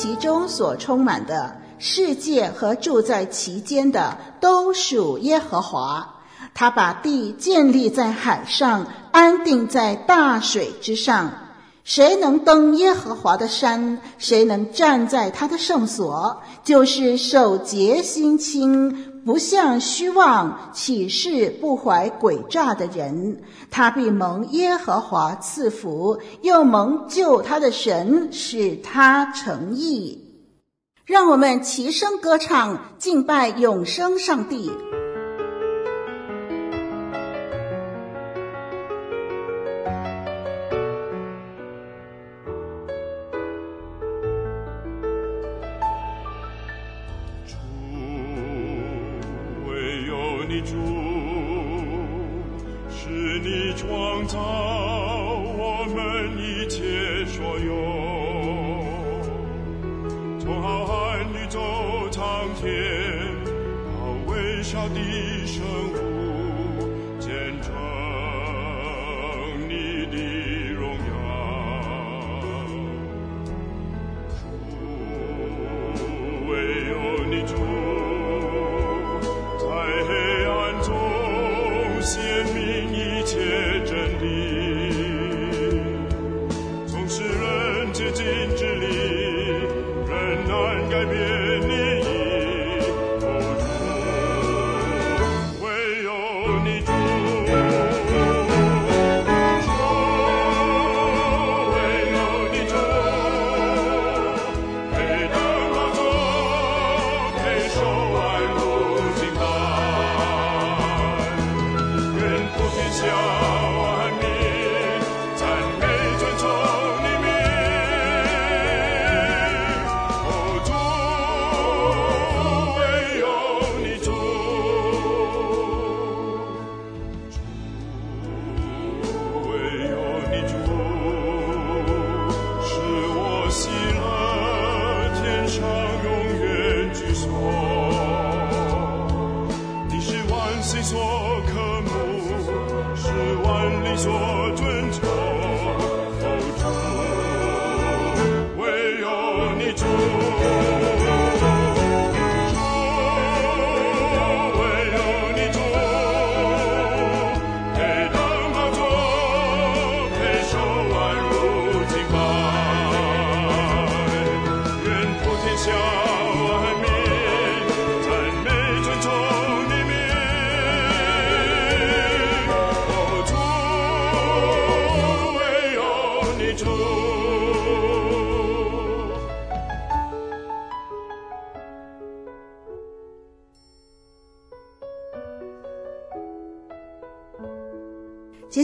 其中所充满的世界和住在其间的，都属耶和华。他把地建立在海上，安定在大水之上。谁能登耶和华的山？谁能站在他的圣所？就是手洁心清，不向虚妄起誓，不怀诡诈的人。他必蒙耶和华赐福，又蒙救他的神使他成义。让我们齐声歌唱，敬拜永生上帝。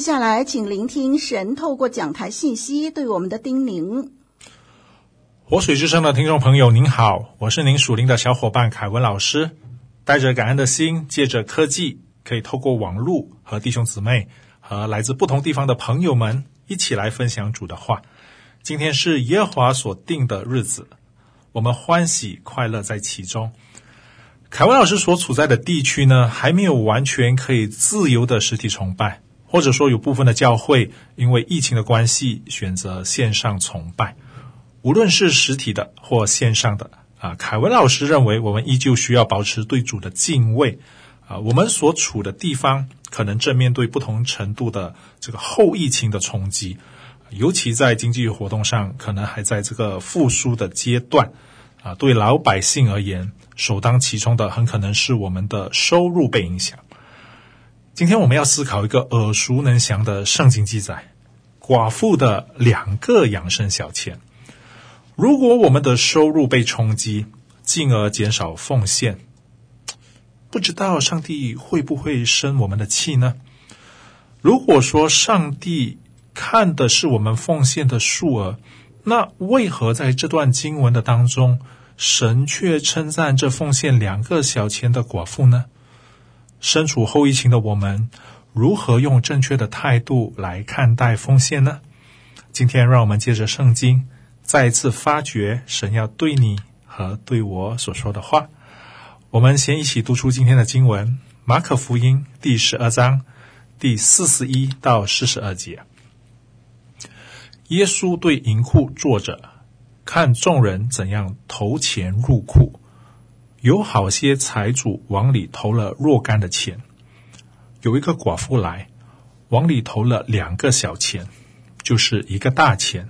接下来，请聆听神透过讲台信息对我们的叮咛。活水之声的听众朋友，您好，我是您属灵的小伙伴凯文老师，带着感恩的心，借着科技，可以透过网络和弟兄姊妹和来自不同地方的朋友们一起来分享主的话。今天是耶和华所定的日子，我们欢喜快乐在其中。凯文老师所处在的地区呢，还没有完全可以自由的实体崇拜。或者说，有部分的教会因为疫情的关系，选择线上崇拜。无论是实体的或线上的，啊，凯文老师认为，我们依旧需要保持对主的敬畏。啊，我们所处的地方可能正面对不同程度的这个后疫情的冲击，尤其在经济活动上，可能还在这个复苏的阶段。啊，对老百姓而言，首当其冲的很可能是我们的收入被影响。今天我们要思考一个耳熟能详的圣经记载：寡妇的两个养生小钱。如果我们的收入被冲击，进而减少奉献，不知道上帝会不会生我们的气呢？如果说上帝看的是我们奉献的数额，那为何在这段经文的当中，神却称赞这奉献两个小钱的寡妇呢？身处后疫情的我们，如何用正确的态度来看待奉献呢？今天，让我们借着圣经，再一次发掘神要对你和对我所说的话。我们先一起读出今天的经文：马可福音第十二章第四十一到四十二节。耶稣对银库坐着，看众人怎样投钱入库。有好些财主往里投了若干的钱。有一个寡妇来，往里投了两个小钱，就是一个大钱。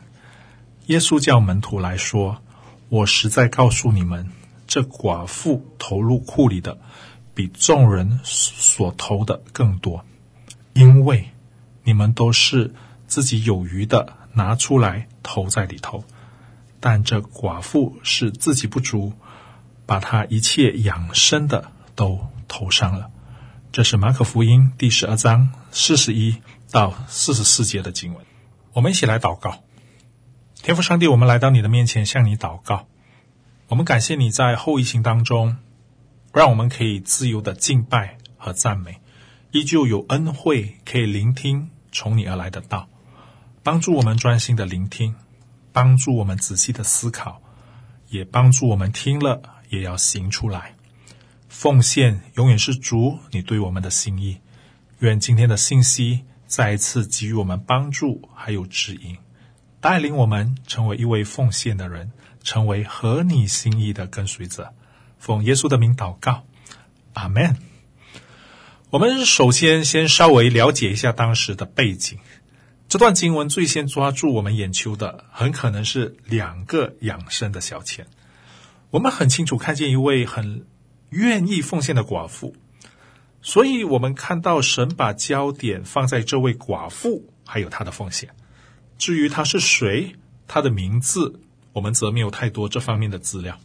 耶稣叫门徒来说：“我实在告诉你们，这寡妇投入库里的，比众人所投的更多，因为你们都是自己有余的拿出来投在里头，但这寡妇是自己不足，把他一切养生的都投上了。”这是马可福音第十二章四十一到四十四节的经文。我们一起来祷告，天父上帝，我们来到你的面前向你祷告。我们感谢你在后疫情当中，让我们可以自由的敬拜和赞美，依旧有恩惠可以聆听从你而来的道，帮助我们专心的聆听，帮助我们仔细的思考，也帮助我们听了也要行出来。奉献永远是主你对我们的心意。愿今天的信息再一次给予我们帮助，还有指引，带领我们成为一位奉献的人，成为合你心意的跟随者。奉耶稣的名祷告，阿门。我们首先先稍微了解一下当时的背景。这段经文最先抓住我们眼球的，很可能是两个养生的小钱。我们很清楚看见一位很。愿意奉献的寡妇，所以我们看到神把焦点放在这位寡妇，还有她的奉献。至于她是谁，她的名字，我们则没有太多这方面的资料。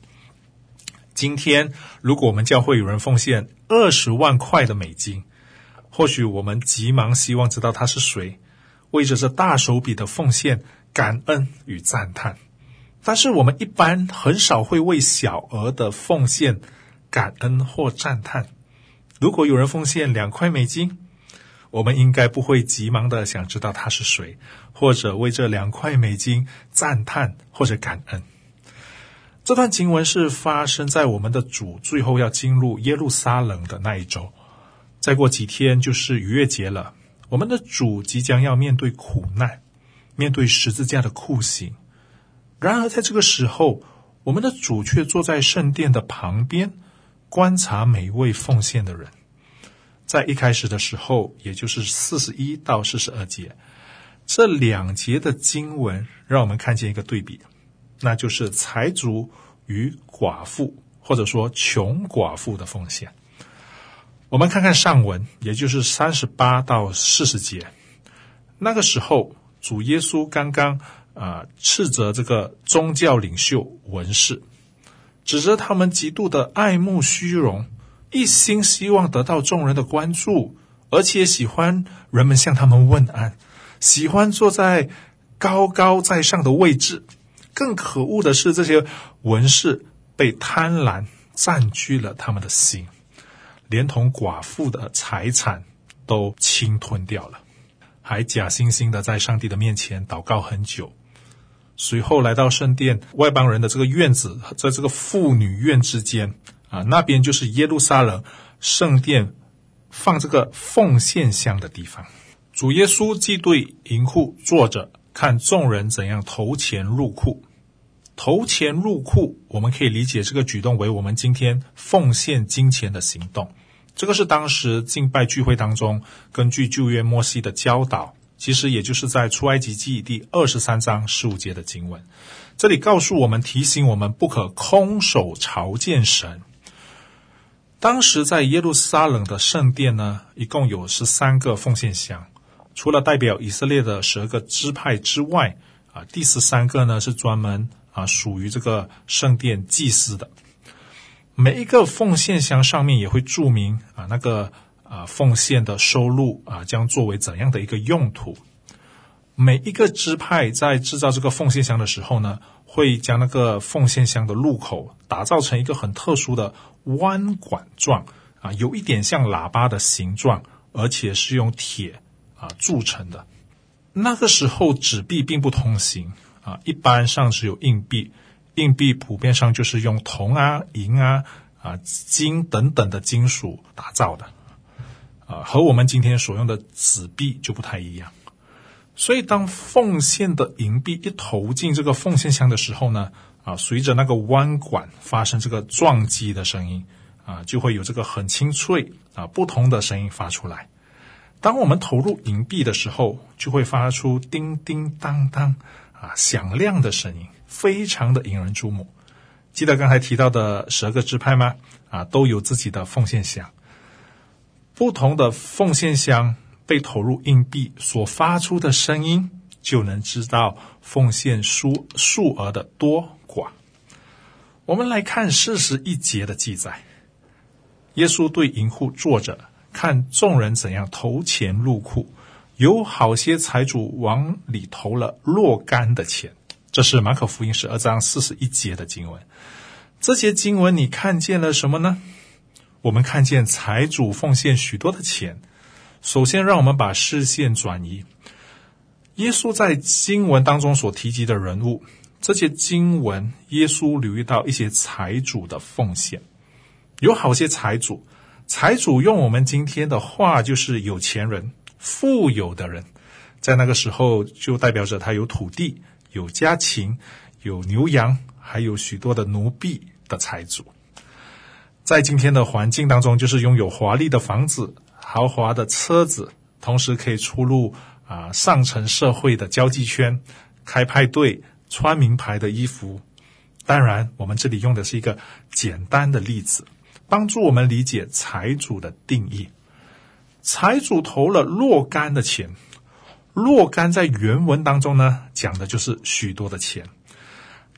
今天，如果我们教会有人奉献二十万块的美金，或许我们急忙希望知道他是谁，为着这大手笔的奉献感恩与赞叹。但是我们一般很少会为小额的奉献。感恩或赞叹。如果有人奉献两块美金，我们应该不会急忙的想知道他是谁，或者为这两块美金赞叹或者感恩。这段经文是发生在我们的主最后要进入耶路撒冷的那一周。再过几天就是逾越节了，我们的主即将要面对苦难，面对十字架的酷刑。然而在这个时候，我们的主却坐在圣殿的旁边。观察每一位奉献的人，在一开始的时候，也就是四十一到四十二节，这两节的经文让我们看见一个对比，那就是财主与寡妇，或者说穷寡妇的奉献。我们看看上文，也就是三十八到四十节，那个时候主耶稣刚刚啊斥责这个宗教领袖文士。指责他们极度的爱慕虚荣，一心希望得到众人的关注，而且喜欢人们向他们问安，喜欢坐在高高在上的位置。更可恶的是，这些文士被贪婪占据了他们的心，连同寡妇的财产都侵吞掉了，还假惺惺的在上帝的面前祷告很久。随后来到圣殿外邦人的这个院子，在这个妇女院之间啊，那边就是耶路撒冷圣殿放这个奉献箱的地方。主耶稣既对银库坐着，看众人怎样投钱入库。投钱入库，我们可以理解这个举动为我们今天奉献金钱的行动。这个是当时敬拜聚会当中，根据旧约摩西的教导。其实也就是在出埃及记第二十三章十五节的经文，这里告诉我们，提醒我们不可空手朝见神。当时在耶路撒冷的圣殿呢，一共有十三个奉献箱，除了代表以色列的十二个支派之外，啊，第十三个呢是专门啊属于这个圣殿祭司的。每一个奉献箱上面也会注明啊那个。啊奉献的收入啊将作为怎样的一个用途。每一个支派在制造这个奉献箱的时候呢，会将那个奉献箱的入口打造成一个很特殊的弯管状啊，有一点像喇叭的形状，而且是用铁啊铸成的。那个时候纸币并不通行啊，一般上只有硬币，硬币普遍上就是用铜啊、银啊、啊金等等的金属打造的，啊，和我们今天所用的纸币就不太一样。所以当奉献的银币一投进这个奉献箱的时候呢，啊，随着那个弯管发生这个撞击的声音，啊，就会有这个很清脆啊不同的声音发出来。当我们投入银币的时候，就会发出叮叮当当啊响亮的声音，非常的引人注目。记得刚才提到的十二个支派吗？啊，都有自己的奉献箱。不同的奉献箱被投入硬币所发出的声音，就能知道奉献数数额的多寡。我们来看四十一节的记载：耶稣对银库坐着。看众人怎样投钱入库，有好些财主往里投了若干的钱。这是马可福音十二章四十一节的经文。这些经文你看见了什么呢？我们看见财主奉献许多的钱。首先，让我们把视线转移。耶稣在经文当中所提及的人物，这些经文，耶稣留意到一些财主的奉献，有好些财主。财主用我们今天的话就是有钱人、富有的人，在那个时候就代表着他有土地、有家禽、有牛羊，还有许多的奴婢的财主。在今天的环境当中，就是拥有华丽的房子、豪华的车子，同时可以出入啊上层社会的交际圈，开派对、穿名牌的衣服。当然，我们这里用的是一个简单的例子。帮助我们理解财主的定义。财主投了若干的钱，若干在原文当中呢，讲的就是许多的钱。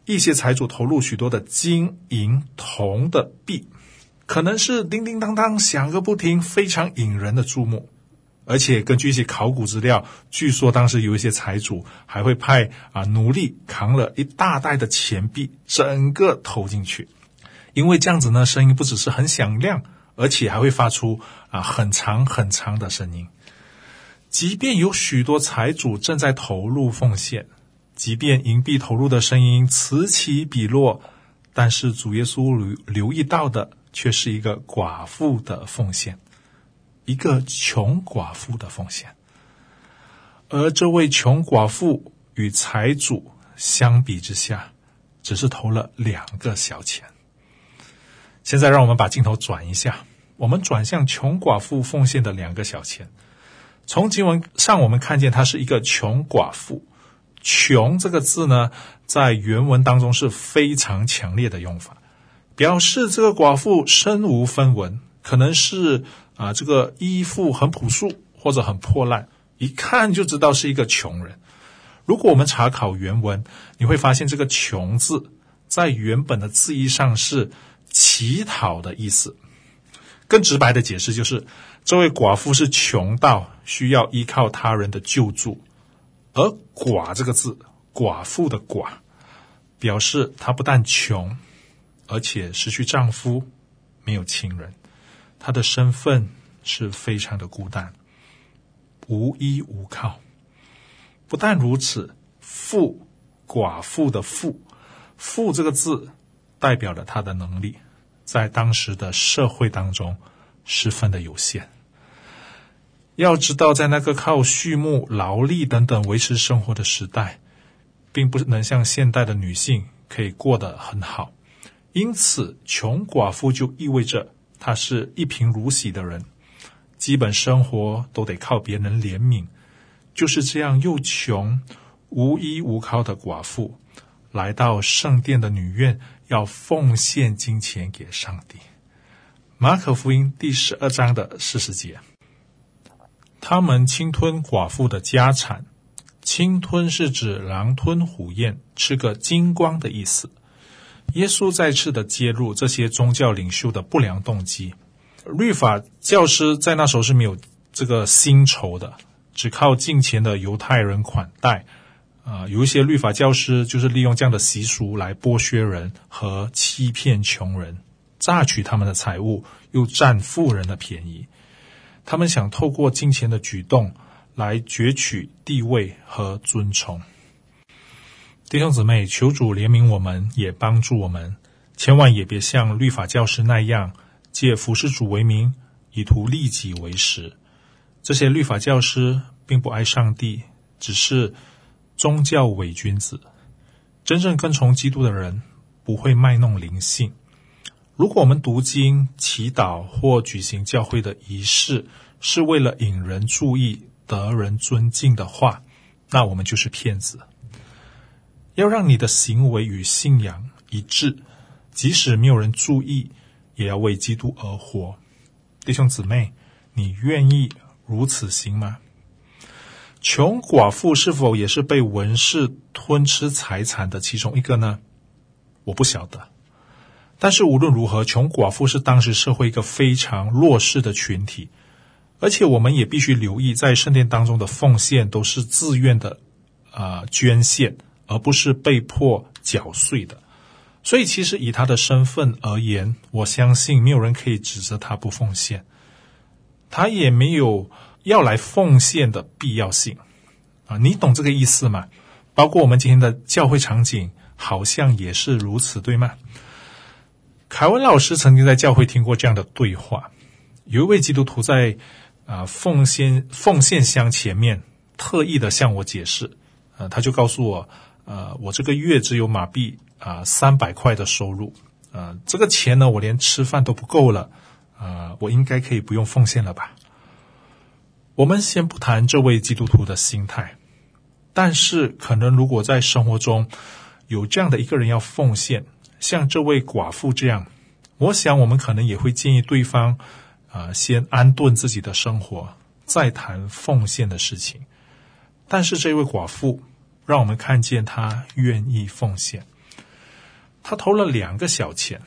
一些财主投入许多的金银铜的币，可能是叮叮当当响个不停，非常引人的注目。而且根据一些考古资料，据说当时有一些财主还会派啊奴隶扛了一大袋的钱币，整个投进去。因为这样子呢，声音不只是很响亮，而且还会发出啊很长很长的声音。即便有许多财主正在投入奉献，即便银币投入的声音此起彼落，但是主耶稣留留意到的却是一个寡妇的奉献，一个穷寡妇的奉献。而这位穷寡妇与财主相比之下，只是投了两个小钱。现在让我们把镜头转一下，我们转向穷寡妇奉献的两个小钱。从经文上我们看见，她是一个穷寡妇。穷这个字呢，在原文当中是非常强烈的用法，表示这个寡妇身无分文，可能是啊这个衣服很朴素或者很破烂，一看就知道是一个穷人。如果我们查考原文，你会发现这个“穷”字在原本的字义上是。乞讨的意思，更直白的解释就是，这位寡妇是穷到需要依靠他人的救助，而“寡”这个字，寡妇的“寡”，表示她不但穷，而且失去丈夫，没有亲人，她的身份是非常的孤单，无依无靠。不但如此，“妇”寡妇的“妇”，“妇”这个字。代表了她的能力，在当时的社会当中十分的有限。要知道，在那个靠畜牧、劳力等等维持生活的时代，并不能像现代的女性可以过得很好。因此，穷寡妇就意味着她是一贫如洗的人，基本生活都得靠别人怜悯。就是这样又穷、无依无靠的寡妇，来到圣殿的女院。要奉献金钱给上帝。马可福音第十二章的四十节，他们侵吞寡妇的家产。侵吞是指狼吞虎咽，吃个精光的意思。耶稣再次的揭露这些宗教领袖的不良动机。律法教师在那时候是没有这个薪酬的，只靠金钱的犹太人款待。啊、有一些律法教师就是利用这样的习俗来剥削人和欺骗穷人，榨取他们的财物，又占富人的便宜。他们想透过金钱的举动来攫取地位和尊崇。弟兄姊妹，求主怜悯我们，也帮助我们，千万也别像律法教师那样，借服侍主为名，以图利己为实。这些律法教师并不爱上帝，只是宗教伪君子。真正跟从基督的人不会卖弄灵性。如果我们读经、祈祷或举行教会的仪式，是为了引人注意、得人尊敬的话，那我们就是骗子。要让你的行为与信仰一致，即使没有人注意，也要为基督而活。弟兄姊妹，你愿意如此行吗？穷寡妇是否也是被文士吞吃财产的其中一个呢？我不晓得。但是无论如何，穷寡妇是当时社会一个非常弱势的群体，而且我们也必须留意，在圣殿当中的奉献都是自愿的，啊、呃，捐献，而不是被迫缴税的。所以，其实以他的身份而言，我相信没有人可以指责他不奉献，他也没有要来奉献的必要性啊。你懂这个意思吗？包括我们今天的教会场景，好像也是如此，对吗？凯文老师曾经在教会听过这样的对话，有一位基督徒在啊、奉献奉献箱前面特意的向我解释，呃，他就告诉我，呃，我这个月只有马币啊三百块的收入，呃，这个钱呢，我连吃饭都不够了，啊、呃，我应该可以不用奉献了吧？我们先不谈这位基督徒的心态，但是可能如果在生活中有这样的一个人要奉献。像这位寡妇这样，我想我们可能也会建议对方，啊、呃，先安顿自己的生活，再谈奉献的事情。但是这位寡妇，让我们看见他愿意奉献。他投了两个小钱，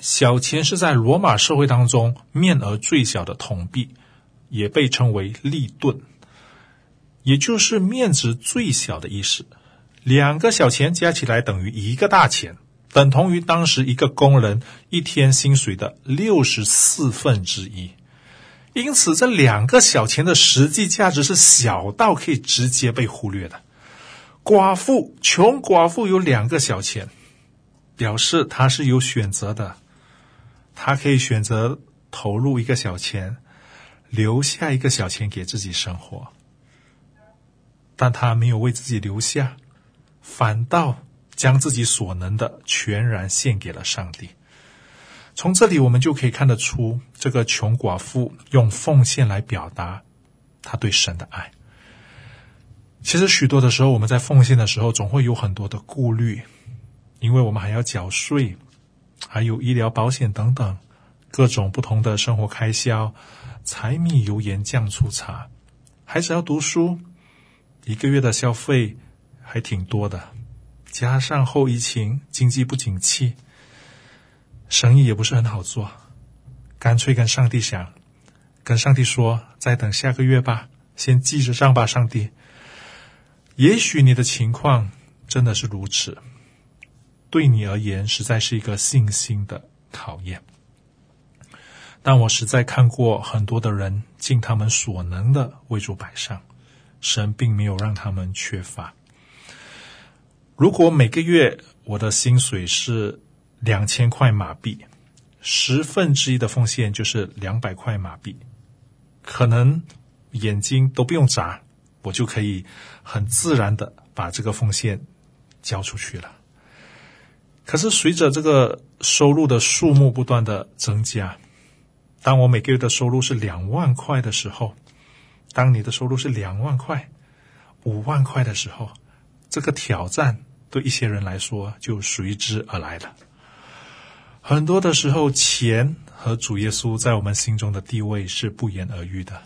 小钱是在罗马社会当中面额最小的铜币，也被称为利盾，也就是面值最小的意思。两个小钱加起来等于一个大钱。等同于当时一个工人一天薪水的六十四分之一，因此这两个小钱的实际价值是小到可以直接被忽略的。寡妇，穷寡妇有两个小钱，表示她是有选择的，她可以选择投入一个小钱，留下一个小钱给自己生活，但她没有为自己留下，反倒。将自己所能的全然献给了上帝。从这里我们就可以看得出，这个穷寡妇用奉献来表达她对神的爱。其实许多的时候，我们在奉献的时候，总会有很多的顾虑，因为我们还要缴税，还有医疗保险等等各种不同的生活开销，柴米油盐酱醋茶，孩子要读书，一个月的消费还挺多的。加上后疫情经济不景气，生意也不是很好做，干脆跟上帝想，跟上帝说，再等下个月吧，先记着账吧，上帝。也许你的情况真的是如此，对你而言实在是一个信心的考验。但我实在看过很多的人尽他们所能的为主摆上，神并没有让他们缺乏。如果每个月我的薪水是两千块马币，十分之一的奉献就是两百块马币，可能眼睛都不用眨，我就可以很自然的把这个奉献交出去了。可是随着这个收入的数目不断的增加，当我每个月的收入是两万块的时候，当你的收入是两万块、五万块的时候，这个挑战。对一些人来说，就随之而来了。很多的时候，钱和主耶稣在我们心中的地位是不言而喻的。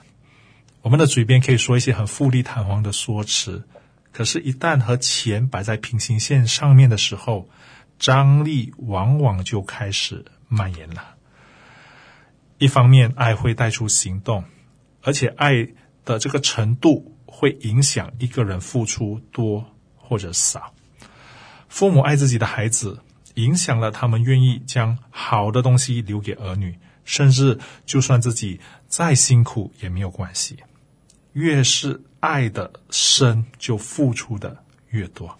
我们的嘴边可以说一些很富丽堂皇的说辞，可是，一旦和钱摆在平行线上面的时候，张力往往就开始蔓延了。一方面，爱会带出行动，而且爱的这个程度会影响一个人付出多或者少。父母爱自己的孩子，影响了他们愿意将好的东西留给儿女，甚至就算自己再辛苦也没有关系。越是爱的深，就付出的越多，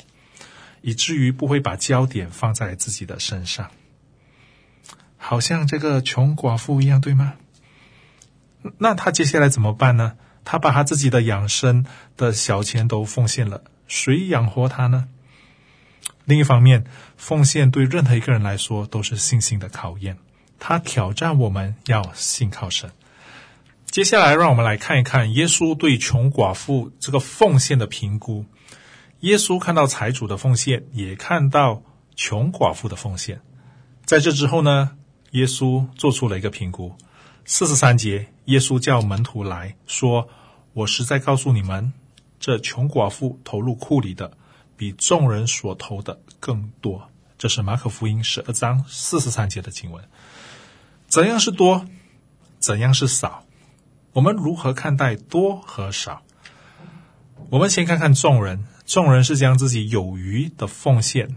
以至于不会把焦点放在自己的身上。好像这个穷寡妇一样，对吗？那他接下来怎么办呢？他把他自己的养生的小钱都奉献了，谁养活他呢？另一方面，奉献对任何一个人来说都是信心的考验，他挑战我们要信靠神。接下来，让我们来看一看耶稣对穷寡妇这个奉献的评估。耶稣看到财主的奉献，也看到穷寡妇的奉献。在这之后呢，耶稣做出了一个评估。四十三节，耶稣叫门徒来说：“我实在告诉你们，这穷寡妇投入库里的，比众人所投的更多。”这是马可福音十二章四十三节的经文。怎样是多？怎样是少？我们如何看待多和少？我们先看看众人，众人是将自己有余的奉献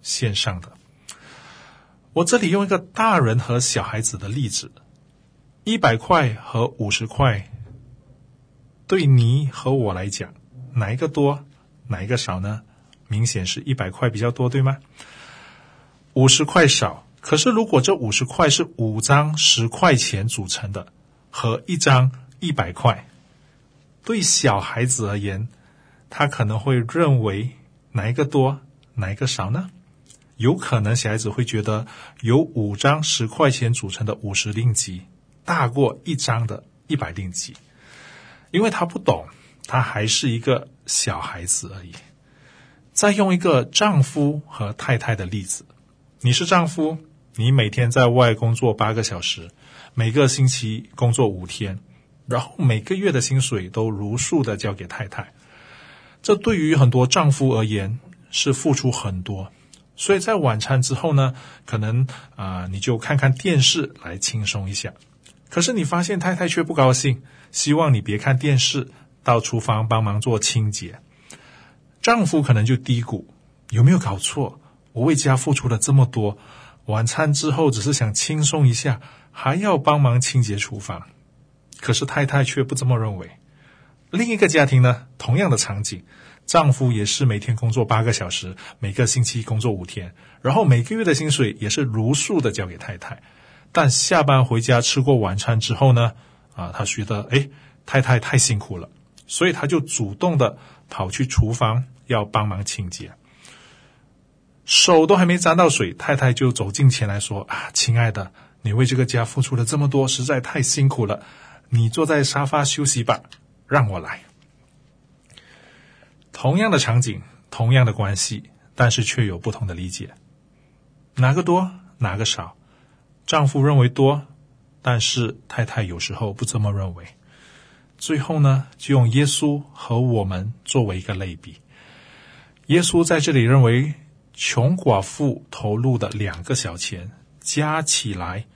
献上的。我这里用一个大人和小孩子的例子，一百块和五十块，对你和我来讲，哪一个多，哪一个少呢？明显是一百块比较多，对吗？五十块少。可是如果这五十块是五张十块钱组成的，和一张一百块，对小孩子而言，他可能会认为哪一个多，哪一个少呢？有可能小孩子会觉得有五张十块钱组成的五十令吉大过一张的一百令吉，因为他不懂，他还是一个小孩子而已。再用一个丈夫和太太的例子，你是丈夫，你每天在外工作八个小时，每个星期工作五天，然后每个月的薪水都如数的交给太太，这对于很多丈夫而言是付出很多。所以在晚餐之后呢，可能啊、你就看看电视来轻松一下。可是你发现太太却不高兴，希望你别看电视，到厨房帮忙做清洁。丈夫可能就嘀咕：有没有搞错？我为家付出了这么多，晚餐之后只是想轻松一下，还要帮忙清洁厨房。可是太太却不这么认为。另一个家庭呢，同样的场景。丈夫也是每天工作八个小时，每个星期工作五天，然后每个月的薪水也是如数的交给太太。但下班回家吃过晚餐之后呢，啊，他觉得哎，太太太辛苦了，所以他就主动的跑去厨房要帮忙清洁。手都还没沾到水，太太就走近前来说：“啊，亲爱的，你为这个家付出了这么多，实在太辛苦了，你坐在沙发休息吧，让我来。”同样的场景，同样的关系，但是却有不同的理解。哪个多，哪个少？丈夫认为多，但是太太有时候不这么认为。最后呢，就用耶稣和我们作为一个类比。耶稣在这里认为，穷寡妇投入的两个小钱加起来，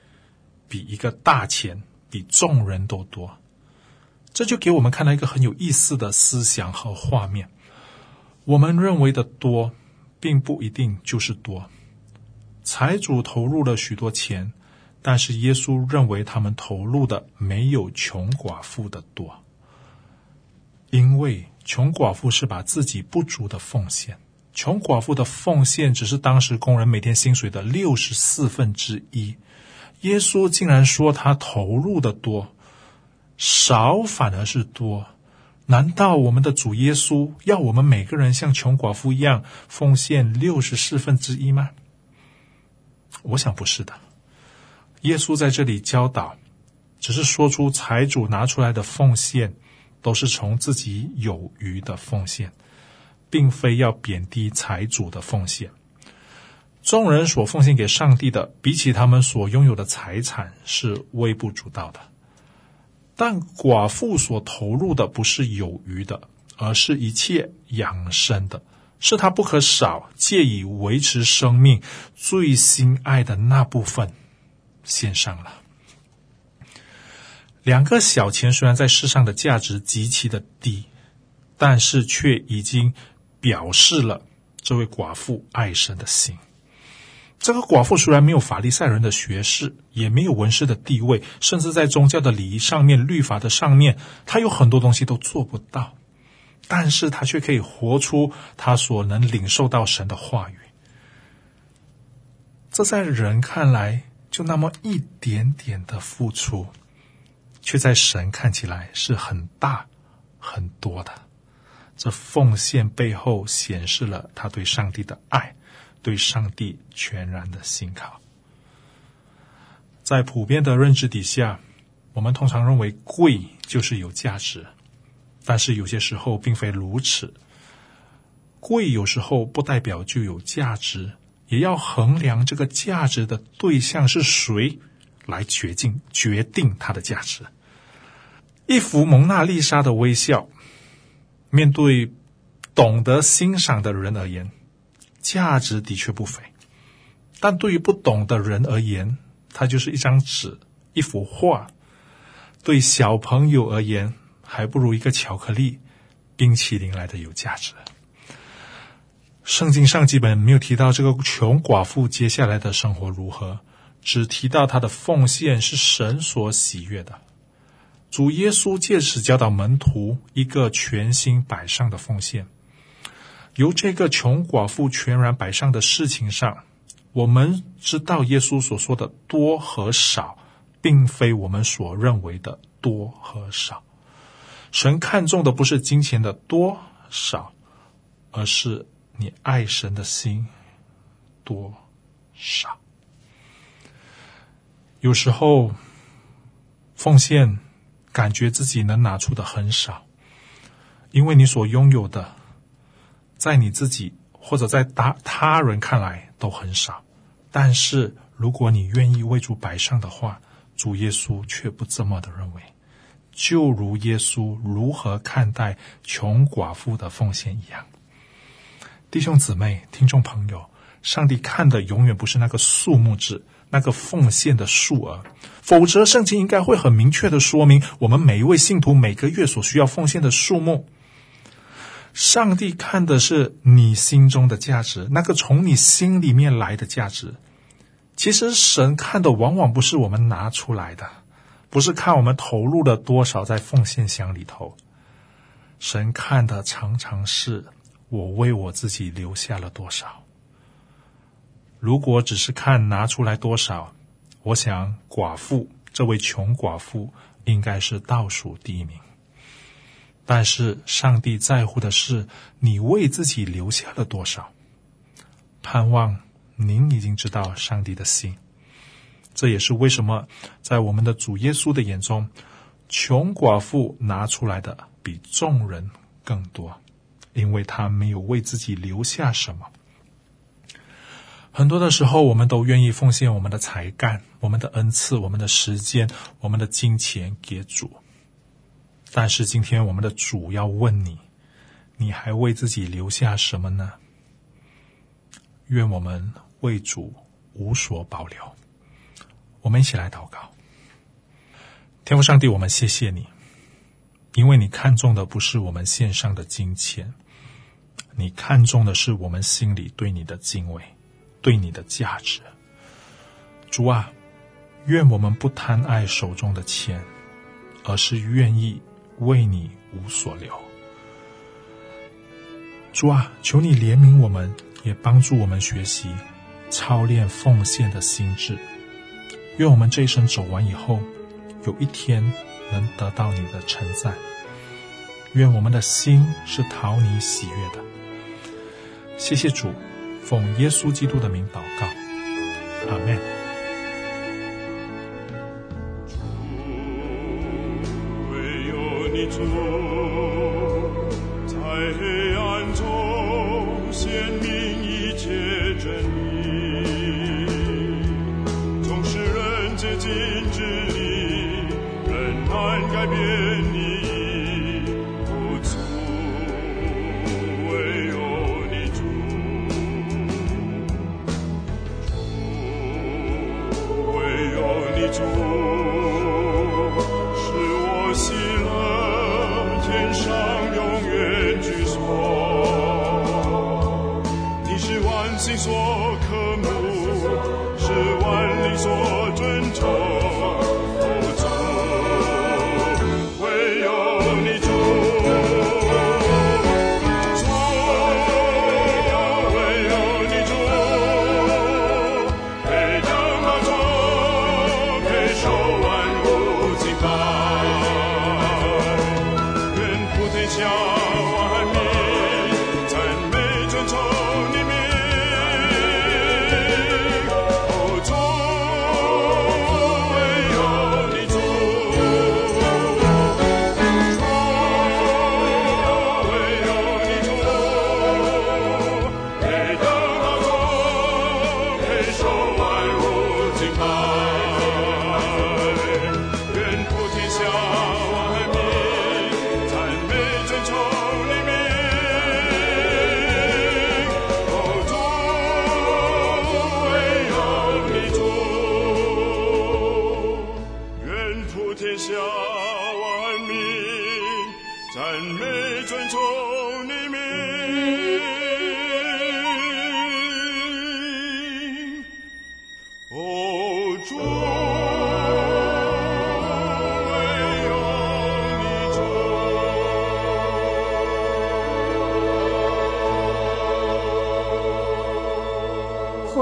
比一个大钱，比众人都多。这就给我们看到一个很有意思的思想和画面。我们认为的多，并不一定就是多。财主投入了许多钱，但是耶稣认为他们投入的没有穷寡妇的多，因为穷寡妇是把自己不足的奉献，穷寡妇的奉献只是当时工人每天薪水的六十四分之一。耶稣竟然说他投入的多，少反而是多。难道我们的主耶稣要我们每个人像穷寡妇一样奉献六十四分之一吗？我想不是的。耶稣在这里教导，只是说出财主拿出来的奉献都是从自己有余的奉献，并非要贬低财主的奉献。众人所奉献给上帝的，比起他们所拥有的财产，是微不足道的。但寡妇所投入的不是有余的，而是一切养生的，是她不可少借以维持生命最心爱的那部分献上了。两个小钱虽然在世上的价值极其的低，但是却已经表示了这位寡妇爱神的心。这个寡妇虽然没有法利赛人的学识，也没有文士的地位，甚至在宗教的礼仪上面、律法的上面，她有很多东西都做不到，但是她却可以活出她所能领受到神的话语。这在人看来就那么一点点的付出，却在神看起来是很大很多的。这奉献背后显示了他对上帝的爱。对上帝全然的信靠，在普遍的认知底下，我们通常认为贵就是有价值，但是有些时候并非如此。贵有时候不代表就有价值，也要衡量这个价值的对象是谁来决定决定它的价值。一幅蒙娜丽莎的微笑，面对懂得欣赏的人而言，价值的确不菲，但对于不懂的人而言，它就是一张纸、一幅画；对小朋友而言，还不如一个巧克力、冰淇淋来的有价值。圣经上基本没有提到这个穷寡妇接下来的生活如何，只提到她的奉献是神所喜悦的。主耶稣借此教导门徒一个全心摆上的奉献。由这个穷寡妇全然摆上的事情上，我们知道耶稣所说的多和少，并非我们所认为的多和少。神看重的不是金钱的多少，而是你爱神的心多少。有时候奉献，感觉自己能拿出的很少，因为你所拥有的。在你自己或者在他他人看来都很少，但是如果你愿意为主摆上的话，主耶稣却不这么的认为。就如耶稣如何看待穷寡妇的奉献一样，弟兄姊妹、听众朋友，上帝看的永远不是那个数目字，那个奉献的数额，否则圣经应该会很明确的说明我们每一位信徒每个月所需要奉献的数目。上帝看的是你心中的价值，那个从你心里面来的价值。其实神看的往往不是我们拿出来的，不是看我们投入了多少在奉献箱里头。神看的常常是我为我自己留下了多少。如果只是看拿出来多少，我想寡妇，这位穷寡妇应该是倒数第一名。但是上帝在乎的是你为自己留下了多少。盼望您已经知道上帝的心，这也是为什么在我们的主耶稣的眼中，穷寡妇拿出来的比众人更多，因为他没有为自己留下什么。很多的时候，我们都愿意奉献我们的才干、我们的恩赐、我们的时间、我们的金钱给主。但是今天我们的主要问你，你还为自己留下什么呢？愿我们为主无所保留。我们一起来祷告。天父上帝，我们谢谢你，因为你看重的不是我们献上的金钱，你看重的是我们心里对你的敬畏，对你的价值。主啊，愿我们不贪爱手中的钱，而是愿意。为你无所留，主啊，求你怜悯我们，也帮助我们学习操练奉献的心志。愿我们这一生走完以后，有一天能得到你的称赞。愿我们的心是讨你喜悦的。谢谢主，奉耶稣基督的名祷告，阿门。中，